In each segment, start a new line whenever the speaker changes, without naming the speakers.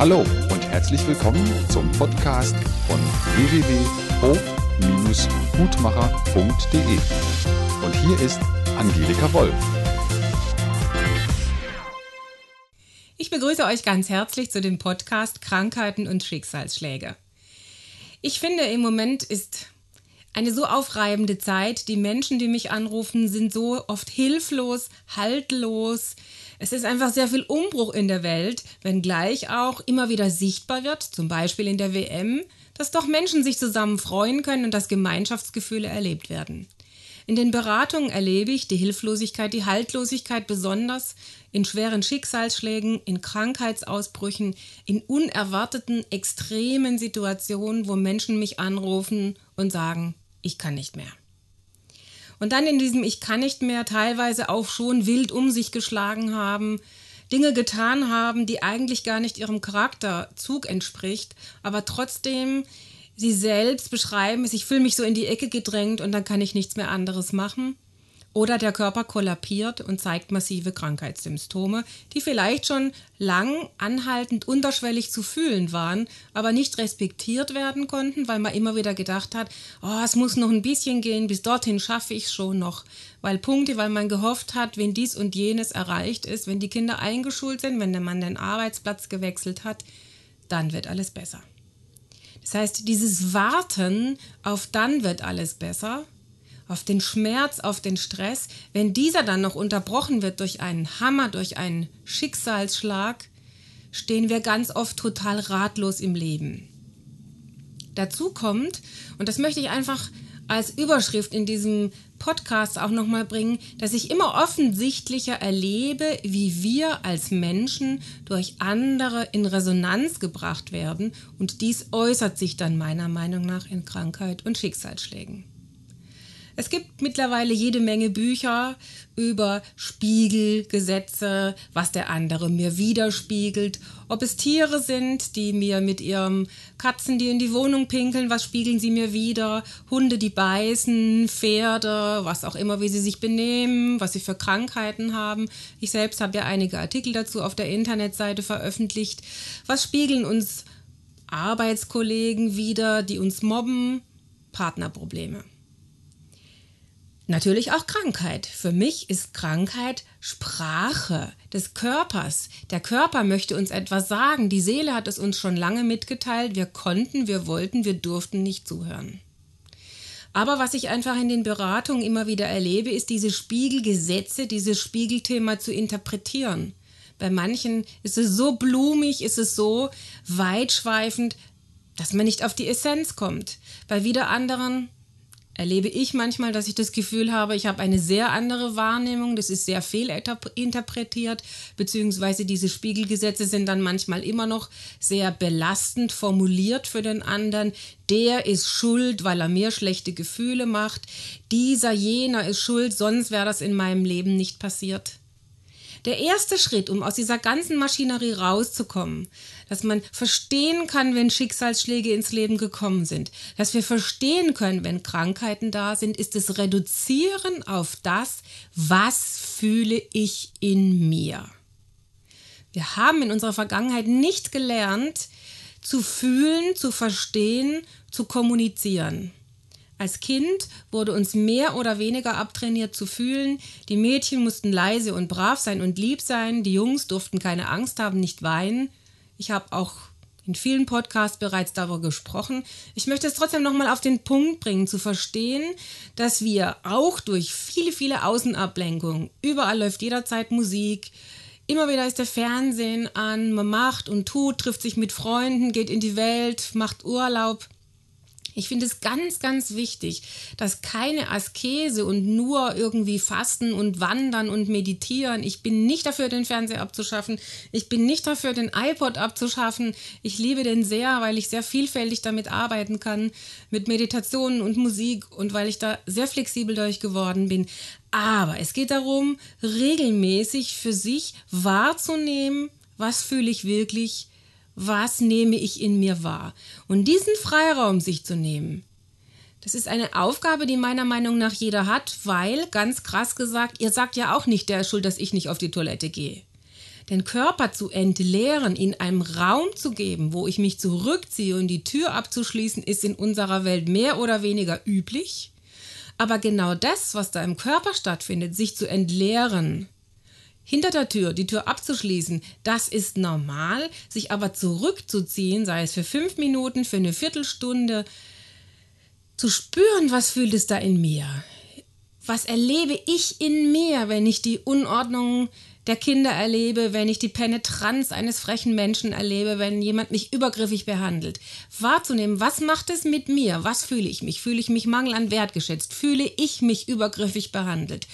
Hallo und herzlich willkommen zum Podcast von www.hof-gutmacher.de. Und hier ist Angelika Wolf.
Ich begrüße euch ganz herzlich zu dem Podcast Krankheiten und Schicksalsschläge. Ich finde, im Moment ist eine so aufreibende Zeit. Die Menschen, die mich anrufen, sind so oft hilflos, haltlos. Es ist einfach sehr viel Umbruch in der Welt, wenngleich auch immer wieder sichtbar wird, zum Beispiel in der WM, dass doch Menschen sich zusammen freuen können und dass Gemeinschaftsgefühle erlebt werden. In den Beratungen erlebe ich die Hilflosigkeit, die Haltlosigkeit besonders in schweren Schicksalsschlägen, in Krankheitsausbrüchen, in unerwarteten, extremen Situationen, wo Menschen mich anrufen und sagen, ich kann nicht mehr. Und dann in diesem Ich kann nicht mehr teilweise auch schon wild um sich geschlagen haben, Dinge getan haben, die eigentlich gar nicht ihrem Charakterzug entspricht, aber trotzdem sie selbst beschreiben, ich fühle mich so in die Ecke gedrängt und dann kann ich nichts mehr anderes machen. Oder der Körper kollabiert und zeigt massive Krankheitssymptome, die vielleicht schon lang anhaltend unterschwellig zu fühlen waren, aber nicht respektiert werden konnten, weil man immer wieder gedacht hat, oh, es muss noch ein bisschen gehen, bis dorthin schaffe ich schon noch. Weil Punkte, weil man gehofft hat, wenn dies und jenes erreicht ist, wenn die Kinder eingeschult sind, wenn der Mann den Arbeitsplatz gewechselt hat, dann wird alles besser. Das heißt, dieses Warten auf dann wird alles besser auf den Schmerz, auf den Stress, wenn dieser dann noch unterbrochen wird durch einen Hammer, durch einen Schicksalsschlag, stehen wir ganz oft total ratlos im Leben. Dazu kommt, und das möchte ich einfach als Überschrift in diesem Podcast auch nochmal bringen, dass ich immer offensichtlicher erlebe, wie wir als Menschen durch andere in Resonanz gebracht werden und dies äußert sich dann meiner Meinung nach in Krankheit und Schicksalsschlägen. Es gibt mittlerweile jede Menge Bücher über Spiegelgesetze, was der andere mir widerspiegelt. Ob es Tiere sind, die mir mit ihrem Katzen, die in die Wohnung pinkeln, was spiegeln sie mir wieder? Hunde, die beißen, Pferde, was auch immer, wie sie sich benehmen, was sie für Krankheiten haben. Ich selbst habe ja einige Artikel dazu auf der Internetseite veröffentlicht. Was spiegeln uns Arbeitskollegen wieder, die uns mobben? Partnerprobleme. Natürlich auch Krankheit. Für mich ist Krankheit Sprache des Körpers. Der Körper möchte uns etwas sagen. Die Seele hat es uns schon lange mitgeteilt. Wir konnten, wir wollten, wir durften nicht zuhören. Aber was ich einfach in den Beratungen immer wieder erlebe, ist diese Spiegelgesetze, dieses Spiegelthema zu interpretieren. Bei manchen ist es so blumig, ist es so weitschweifend, dass man nicht auf die Essenz kommt. Bei wieder anderen erlebe ich manchmal, dass ich das Gefühl habe, ich habe eine sehr andere Wahrnehmung, das ist sehr fehlinterpretiert, beziehungsweise diese Spiegelgesetze sind dann manchmal immer noch sehr belastend formuliert für den anderen. Der ist schuld, weil er mir schlechte Gefühle macht. Dieser, jener ist schuld, sonst wäre das in meinem Leben nicht passiert. Der erste Schritt, um aus dieser ganzen Maschinerie rauszukommen, dass man verstehen kann, wenn Schicksalsschläge ins Leben gekommen sind, dass wir verstehen können, wenn Krankheiten da sind, ist das Reduzieren auf das, was fühle ich in mir. Wir haben in unserer Vergangenheit nicht gelernt, zu fühlen, zu verstehen, zu kommunizieren. Als Kind wurde uns mehr oder weniger abtrainiert zu fühlen. Die Mädchen mussten leise und brav sein und lieb sein. Die Jungs durften keine Angst haben, nicht weinen. Ich habe auch in vielen Podcasts bereits darüber gesprochen. Ich möchte es trotzdem nochmal auf den Punkt bringen, zu verstehen, dass wir auch durch viele, viele Außenablenkungen, überall läuft jederzeit Musik, immer wieder ist der Fernsehen an, man macht und tut, trifft sich mit Freunden, geht in die Welt, macht Urlaub. Ich finde es ganz, ganz wichtig, dass keine Askese und nur irgendwie Fasten und Wandern und Meditieren. Ich bin nicht dafür, den Fernseher abzuschaffen. Ich bin nicht dafür, den iPod abzuschaffen. Ich liebe den sehr, weil ich sehr vielfältig damit arbeiten kann, mit Meditationen und Musik und weil ich da sehr flexibel durch geworden bin. Aber es geht darum, regelmäßig für sich wahrzunehmen, was fühle ich wirklich, was nehme ich in mir wahr. Und diesen Freiraum sich zu nehmen, das ist eine Aufgabe, die meiner Meinung nach jeder hat, weil, ganz krass gesagt, ihr sagt ja auch nicht, der ist schuld, dass ich nicht auf die Toilette gehe. den Körper zu entleeren, in einem Raum zu geben, wo ich mich zurückziehe und die Tür abzuschließen, ist in unserer Welt mehr oder weniger üblich. Aber genau das, was da im Körper stattfindet, sich zu entleeren, hinter der Tür die Tür abzuschließen, das ist normal, sich aber zurückzuziehen, sei es für fünf Minuten, für eine Viertelstunde, zu spüren, was fühlt es da in mir? Was erlebe ich in mir, wenn ich die Unordnung der Kinder erlebe, wenn ich die Penetranz eines frechen Menschen erlebe, wenn jemand mich übergriffig behandelt. Wahrzunehmen, was macht es mit mir? Was fühle ich mich? Fühle ich mich Mangel an Wert geschätzt? Fühle ich mich übergriffig behandelt?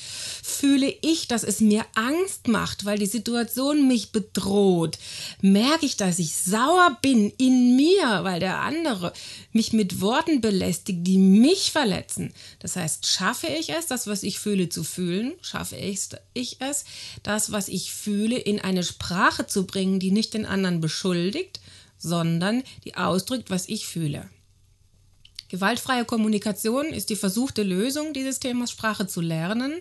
Fühle ich, dass es mir Angst macht, weil die Situation mich bedroht? Merke ich, dass ich sauer bin in mir, weil der andere mich mit Worten belästigt, die mich verletzen? Das heißt, schaffe ich es, das, was ich fühle, zu fühlen? Schaffe ich es, das, was ich fühle, in eine Sprache zu bringen, die nicht den anderen beschuldigt, sondern die ausdrückt, was ich fühle. Gewaltfreie Kommunikation ist die versuchte Lösung dieses Themas Sprache zu lernen.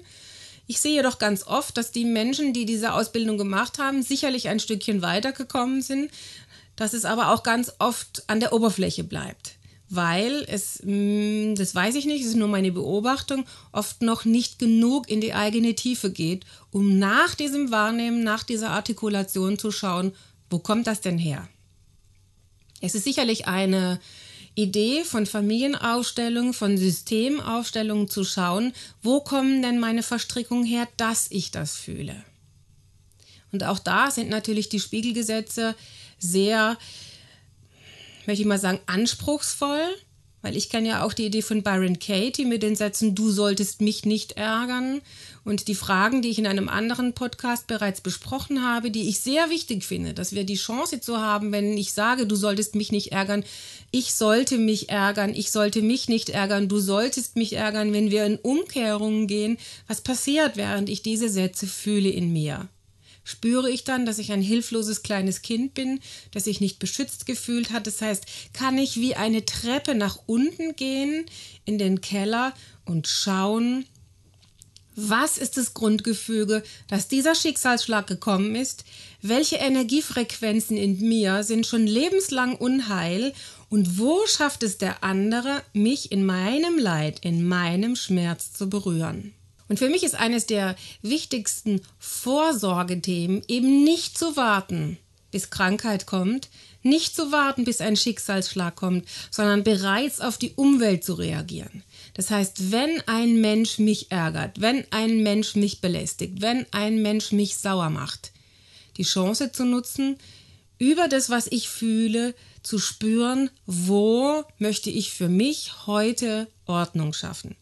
Ich sehe doch ganz oft, dass die Menschen, die diese Ausbildung gemacht haben, sicherlich ein Stückchen weitergekommen sind, dass es aber auch ganz oft an der Oberfläche bleibt weil es, mm, das weiß ich nicht, das ist nur meine Beobachtung, oft noch nicht genug in die eigene Tiefe geht, um nach diesem Wahrnehmen, nach dieser Artikulation zu schauen, wo kommt das denn her? Es ist sicherlich eine Idee von Familienaufstellung, von Systemaufstellungen zu schauen, wo kommen denn meine Verstrickungen her, dass ich das fühle. Und auch da sind natürlich die Spiegelgesetze sehr möchte ich mal sagen, anspruchsvoll, weil ich kenne ja auch die Idee von Byron Katie mit den Sätzen, du solltest mich nicht ärgern. Und die Fragen, die ich in einem anderen Podcast bereits besprochen habe, die ich sehr wichtig finde, dass wir die Chance zu haben, wenn ich sage, du solltest mich nicht ärgern, ich sollte mich ärgern, ich sollte mich nicht ärgern, du solltest mich ärgern, wenn wir in Umkehrungen gehen, was passiert, während ich diese Sätze fühle in mir spüre ich dann, dass ich ein hilfloses kleines Kind bin, das sich nicht beschützt gefühlt hat. Das heißt, kann ich wie eine Treppe nach unten gehen in den Keller und schauen, was ist das Grundgefüge, dass dieser Schicksalsschlag gekommen ist? Welche Energiefrequenzen in mir sind schon lebenslang Unheil? Und wo schafft es der andere, mich in meinem Leid, in meinem Schmerz zu berühren? Und für mich ist eines der wichtigsten Vorsorgethemen eben nicht zu warten, bis Krankheit kommt, nicht zu warten, bis ein Schicksalsschlag kommt, sondern bereits auf die Umwelt zu reagieren. Das heißt, wenn ein Mensch mich ärgert, wenn ein Mensch mich belästigt, wenn ein Mensch mich sauer macht, die Chance zu nutzen, über das, was ich fühle, zu spüren, wo möchte ich für mich heute Ordnung schaffen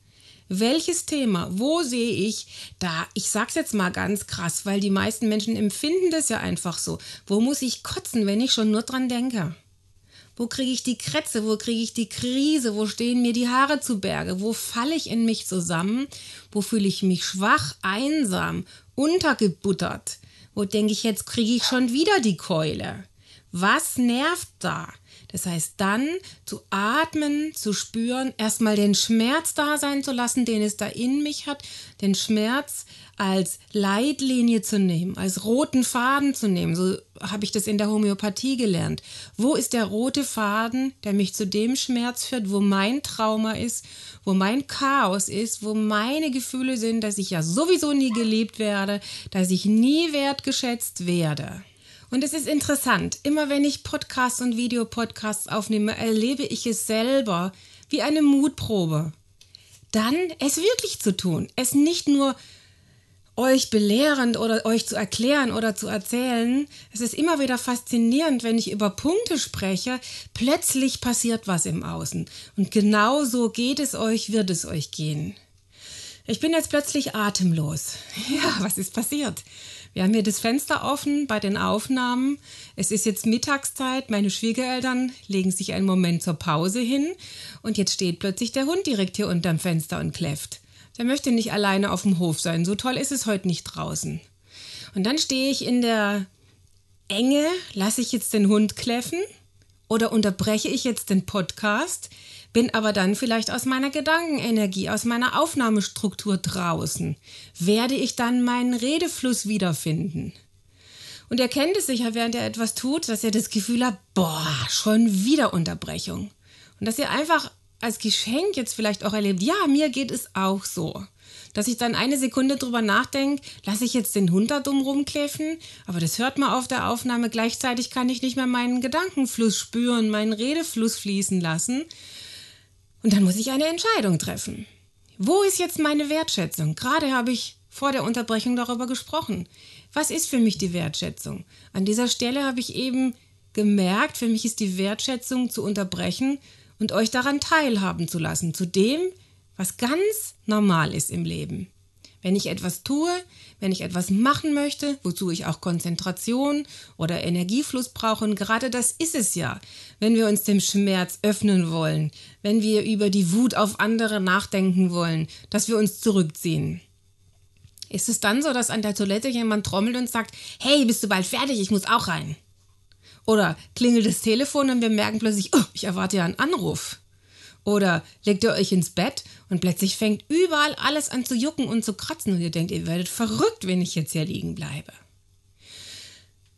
welches Thema, wo sehe ich da, ich sag's jetzt mal ganz krass, weil die meisten Menschen empfinden das ja einfach so. Wo muss ich kotzen, wenn ich schon nur dran denke? Wo kriege ich die Krätze? Wo kriege ich die Krise? Wo stehen mir die Haare zu Berge? Wo falle ich in mich zusammen? Wo fühle ich mich schwach, einsam, untergebuttert? Wo denke ich, jetzt kriege ich schon wieder die Keule? Was nervt da? Das heißt, dann zu atmen, zu spüren, erstmal den Schmerz da sein zu lassen, den es da in mich hat, den Schmerz als Leitlinie zu nehmen, als roten Faden zu nehmen. So habe ich das in der Homöopathie gelernt. Wo ist der rote Faden, der mich zu dem Schmerz führt, wo mein Trauma ist, wo mein Chaos ist, wo meine Gefühle sind, dass ich ja sowieso nie geliebt werde, dass ich nie wertgeschätzt werde. Und es ist interessant, immer wenn ich Podcasts und Videopodcasts aufnehme, erlebe ich es selber wie eine Mutprobe. Dann es wirklich zu tun, es nicht nur euch belehrend oder euch zu erklären oder zu erzählen. Es ist immer wieder faszinierend, wenn ich über Punkte spreche, plötzlich passiert was im Außen. Und genau so geht es euch, wird es euch gehen. Ich bin jetzt plötzlich atemlos. Ja, was ist passiert? Wir haben hier das Fenster offen bei den Aufnahmen. Es ist jetzt Mittagszeit. Meine Schwiegereltern legen sich einen Moment zur Pause hin. Und jetzt steht plötzlich der Hund direkt hier unterm Fenster und kläfft. Der möchte nicht alleine auf dem Hof sein. So toll ist es heute nicht draußen. Und dann stehe ich in der Enge. Lasse ich jetzt den Hund kläffen? Oder unterbreche ich jetzt den Podcast? bin aber dann vielleicht aus meiner Gedankenenergie, aus meiner Aufnahmestruktur draußen. Werde ich dann meinen Redefluss wiederfinden? Und er kennt es sicher, während er etwas tut, dass er das Gefühl hat, boah, schon wieder Unterbrechung. Und dass er einfach als Geschenk jetzt vielleicht auch erlebt, ja, mir geht es auch so. Dass ich dann eine Sekunde drüber nachdenke, lasse ich jetzt den Hund da dumm rumkläffen? Aber das hört man auf der Aufnahme. Gleichzeitig kann ich nicht mehr meinen Gedankenfluss spüren, meinen Redefluss fließen lassen. Und dann muss ich eine Entscheidung treffen. Wo ist jetzt meine Wertschätzung? Gerade habe ich vor der Unterbrechung darüber gesprochen. Was ist für mich die Wertschätzung? An dieser Stelle habe ich eben gemerkt, für mich ist die Wertschätzung zu unterbrechen und euch daran teilhaben zu lassen, zu dem, was ganz normal ist im Leben. Wenn ich etwas tue, wenn ich etwas machen möchte, wozu ich auch Konzentration oder Energiefluss brauche, und gerade das ist es ja, wenn wir uns dem Schmerz öffnen wollen, wenn wir über die Wut auf andere nachdenken wollen, dass wir uns zurückziehen. Ist es dann so, dass an der Toilette jemand trommelt und sagt, hey, bist du bald fertig, ich muss auch rein? Oder klingelt das Telefon und wir merken plötzlich, oh, ich erwarte ja einen Anruf. Oder legt ihr euch ins Bett und plötzlich fängt überall alles an zu jucken und zu kratzen und ihr denkt, ihr werdet verrückt, wenn ich jetzt hier liegen bleibe.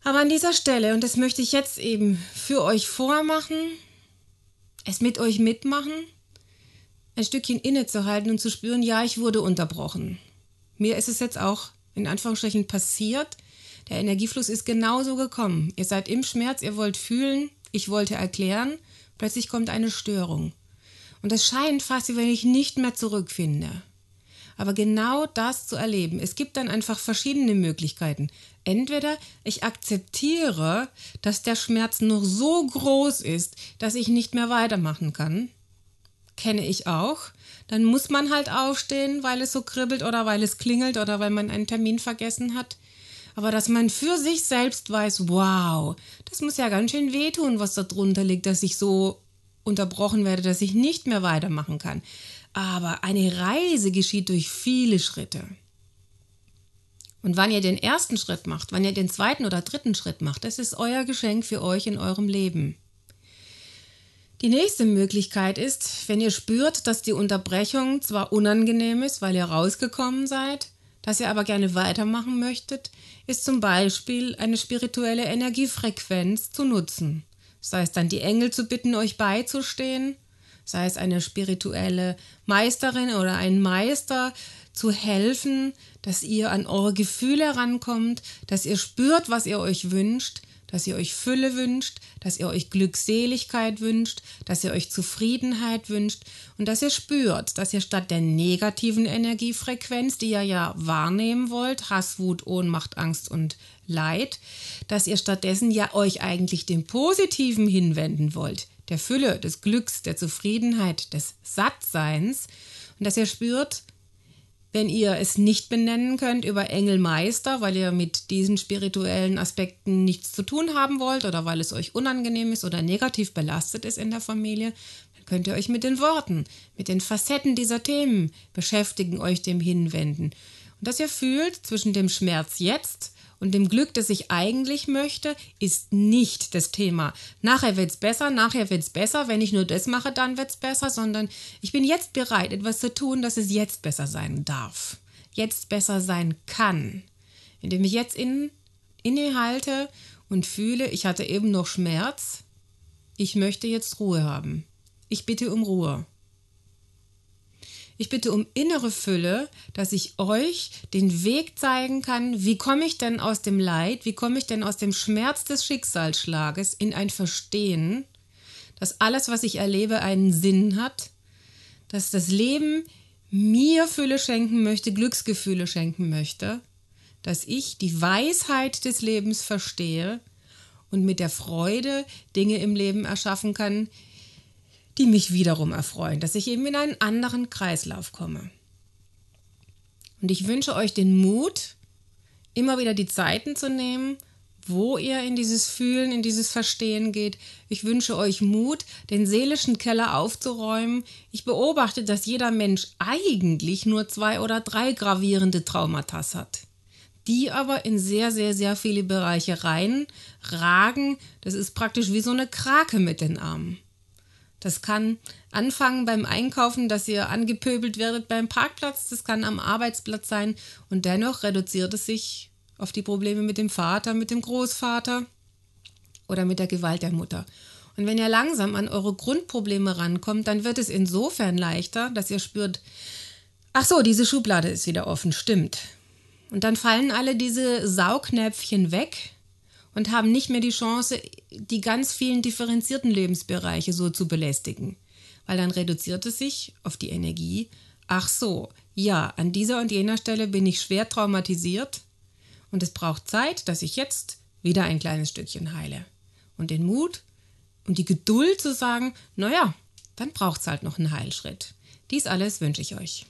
Aber an dieser Stelle, und das möchte ich jetzt eben für euch vormachen, es mit euch mitmachen, ein Stückchen innezuhalten und zu spüren, ja, ich wurde unterbrochen. Mir ist es jetzt auch in Anführungsstrichen passiert, der Energiefluss ist genauso gekommen. Ihr seid im Schmerz, ihr wollt fühlen, ich wollte erklären, plötzlich kommt eine Störung. Und es scheint fast, wie wenn ich nicht mehr zurückfinde. Aber genau das zu erleben, es gibt dann einfach verschiedene Möglichkeiten. Entweder ich akzeptiere, dass der Schmerz noch so groß ist, dass ich nicht mehr weitermachen kann. Kenne ich auch. Dann muss man halt aufstehen, weil es so kribbelt oder weil es klingelt oder weil man einen Termin vergessen hat aber dass man für sich selbst weiß, wow, das muss ja ganz schön wehtun, was da drunter liegt, dass ich so unterbrochen werde, dass ich nicht mehr weitermachen kann. Aber eine Reise geschieht durch viele Schritte. Und wann ihr den ersten Schritt macht, wann ihr den zweiten oder dritten Schritt macht, das ist euer Geschenk für euch in eurem Leben. Die nächste Möglichkeit ist, wenn ihr spürt, dass die Unterbrechung zwar unangenehm ist, weil ihr rausgekommen seid, dass ihr aber gerne weitermachen möchtet, ist zum Beispiel eine spirituelle Energiefrequenz zu nutzen. Sei es dann die Engel zu bitten, euch beizustehen, sei es eine spirituelle Meisterin oder ein Meister zu helfen, dass ihr an eure Gefühle herankommt, dass ihr spürt, was ihr euch wünscht, dass ihr euch Fülle wünscht, dass ihr euch Glückseligkeit wünscht, dass ihr euch Zufriedenheit wünscht und dass ihr spürt, dass ihr statt der negativen Energiefrequenz, die ihr ja wahrnehmen wollt, Hass, Wut, Ohnmacht, Angst und Leid, dass ihr stattdessen ja euch eigentlich dem Positiven hinwenden wollt, der Fülle, des Glücks, der Zufriedenheit, des Sattseins und dass ihr spürt, wenn ihr es nicht benennen könnt über Engelmeister, weil ihr mit diesen spirituellen Aspekten nichts zu tun haben wollt oder weil es euch unangenehm ist oder negativ belastet ist in der Familie, dann könnt ihr euch mit den Worten, mit den Facetten dieser Themen beschäftigen, euch dem hinwenden. Und dass ihr fühlt zwischen dem Schmerz jetzt und dem Glück, das ich eigentlich möchte, ist nicht das Thema. Nachher wird es besser, nachher wird es besser. Wenn ich nur das mache, dann wird es besser, sondern ich bin jetzt bereit, etwas zu tun, dass es jetzt besser sein darf. Jetzt besser sein kann. Indem ich jetzt in, innehalte und fühle, ich hatte eben noch Schmerz. Ich möchte jetzt Ruhe haben. Ich bitte um Ruhe. Ich bitte um innere Fülle, dass ich euch den Weg zeigen kann, wie komme ich denn aus dem Leid, wie komme ich denn aus dem Schmerz des Schicksalsschlages in ein Verstehen, dass alles, was ich erlebe, einen Sinn hat, dass das Leben mir Fülle schenken möchte, Glücksgefühle schenken möchte, dass ich die Weisheit des Lebens verstehe und mit der Freude Dinge im Leben erschaffen kann, die mich wiederum erfreuen, dass ich eben in einen anderen Kreislauf komme. Und ich wünsche euch den Mut, immer wieder die Zeiten zu nehmen, wo ihr in dieses Fühlen, in dieses Verstehen geht. Ich wünsche euch Mut, den seelischen Keller aufzuräumen. Ich beobachte, dass jeder Mensch eigentlich nur zwei oder drei gravierende Traumata hat, die aber in sehr, sehr, sehr viele Bereiche rein ragen. Das ist praktisch wie so eine Krake mit den Armen. Das kann anfangen beim Einkaufen, dass ihr angepöbelt werdet beim Parkplatz. Das kann am Arbeitsplatz sein. Und dennoch reduziert es sich auf die Probleme mit dem Vater, mit dem Großvater oder mit der Gewalt der Mutter. Und wenn ihr langsam an eure Grundprobleme rankommt, dann wird es insofern leichter, dass ihr spürt, ach so, diese Schublade ist wieder offen, stimmt. Und dann fallen alle diese Saugnäpfchen weg und haben nicht mehr die Chance, die ganz vielen differenzierten Lebensbereiche so zu belästigen. Weil dann reduziert es sich auf die Energie. Ach so, ja, an dieser und jener Stelle bin ich schwer traumatisiert und es braucht Zeit, dass ich jetzt wieder ein kleines Stückchen heile. Und den Mut und die Geduld zu sagen, naja, dann braucht es halt noch einen Heilschritt. Dies alles wünsche ich euch.